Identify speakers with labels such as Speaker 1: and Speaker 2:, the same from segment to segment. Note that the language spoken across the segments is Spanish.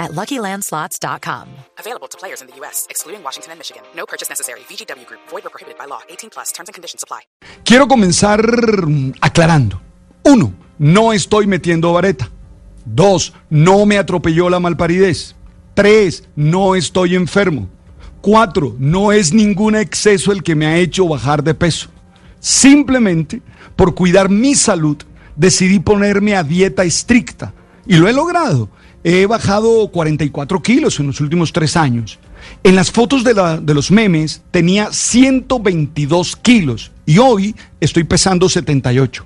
Speaker 1: at LuckyLandSlots.com.
Speaker 2: Available to players in the U.S., excluding Washington and Michigan. No purchase necessary. VGW Group. Void or prohibited by law. 18 plus. Terms and conditions apply.
Speaker 3: Quiero comenzar mm, aclarando. Uno, no estoy metiendo vareta. Dos, no me atropelló la malparidez. Tres, no estoy enfermo. Cuatro, no es ningún exceso el que me ha hecho bajar de peso. Simplemente, por cuidar mi salud, decidí ponerme a dieta estricta. Y lo he logrado. He bajado 44 kilos en los últimos tres años. En las fotos de, la- de los memes tenía 122 kilos y hoy estoy pesando 78.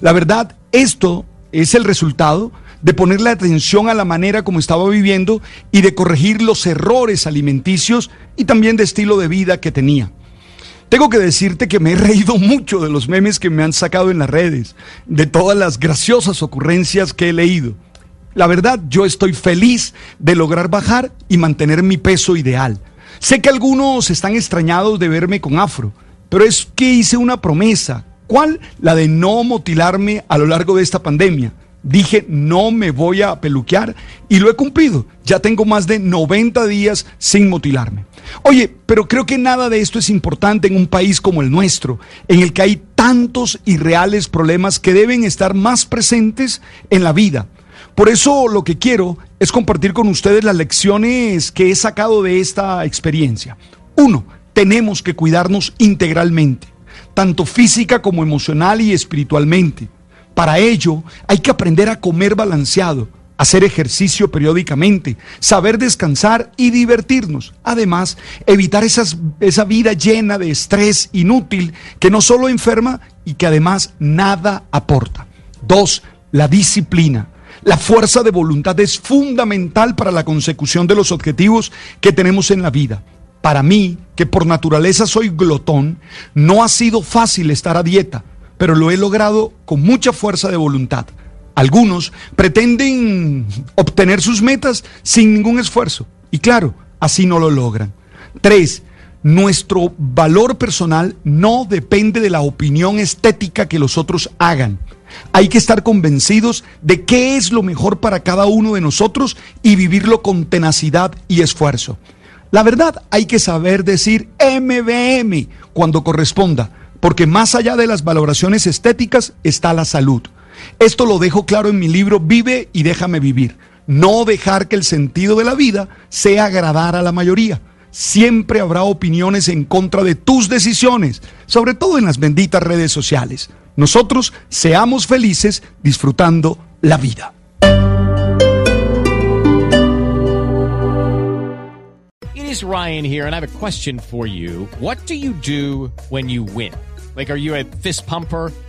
Speaker 3: La verdad, esto es el resultado de ponerle atención a la manera como estaba viviendo y de corregir los errores alimenticios y también de estilo de vida que tenía. Tengo que decirte que me he reído mucho de los memes que me han sacado en las redes, de todas las graciosas ocurrencias que he leído. La verdad, yo estoy feliz de lograr bajar y mantener mi peso ideal. Sé que algunos están extrañados de verme con afro, pero es que hice una promesa. ¿Cuál? La de no motilarme a lo largo de esta pandemia. Dije, no me voy a peluquear y lo he cumplido. Ya tengo más de 90 días sin motilarme. Oye, pero creo que nada de esto es importante en un país como el nuestro, en el que hay tantos y reales problemas que deben estar más presentes en la vida. Por eso lo que quiero es compartir con ustedes las lecciones que he sacado de esta experiencia. Uno, tenemos que cuidarnos integralmente, tanto física como emocional y espiritualmente. Para ello hay que aprender a comer balanceado, hacer ejercicio periódicamente, saber descansar y divertirnos. Además, evitar esa vida llena de estrés inútil que no solo enferma y que además nada aporta. Dos, la disciplina. La fuerza de voluntad es fundamental para la consecución de los objetivos que tenemos en la vida. Para mí, que por naturaleza soy glotón, no ha sido fácil estar a dieta, pero lo he logrado con mucha fuerza de voluntad. Algunos pretenden obtener sus metas sin ningún esfuerzo y claro, así no lo logran. Tres, nuestro valor personal no depende de la opinión estética que los otros hagan. Hay que estar convencidos de qué es lo mejor para cada uno de nosotros y vivirlo con tenacidad y esfuerzo. La verdad, hay que saber decir MBM cuando corresponda, porque más allá de las valoraciones estéticas está la salud. Esto lo dejo claro en mi libro Vive y déjame vivir. No dejar que el sentido de la vida sea agradar a la mayoría. Siempre habrá opiniones en contra de tus decisiones, sobre todo en las benditas redes sociales. Nosotros seamos felices disfrutando la vida.
Speaker 4: It is Ryan here, and I have a question for you. What do you do when you win? Like, are you a fist pumper?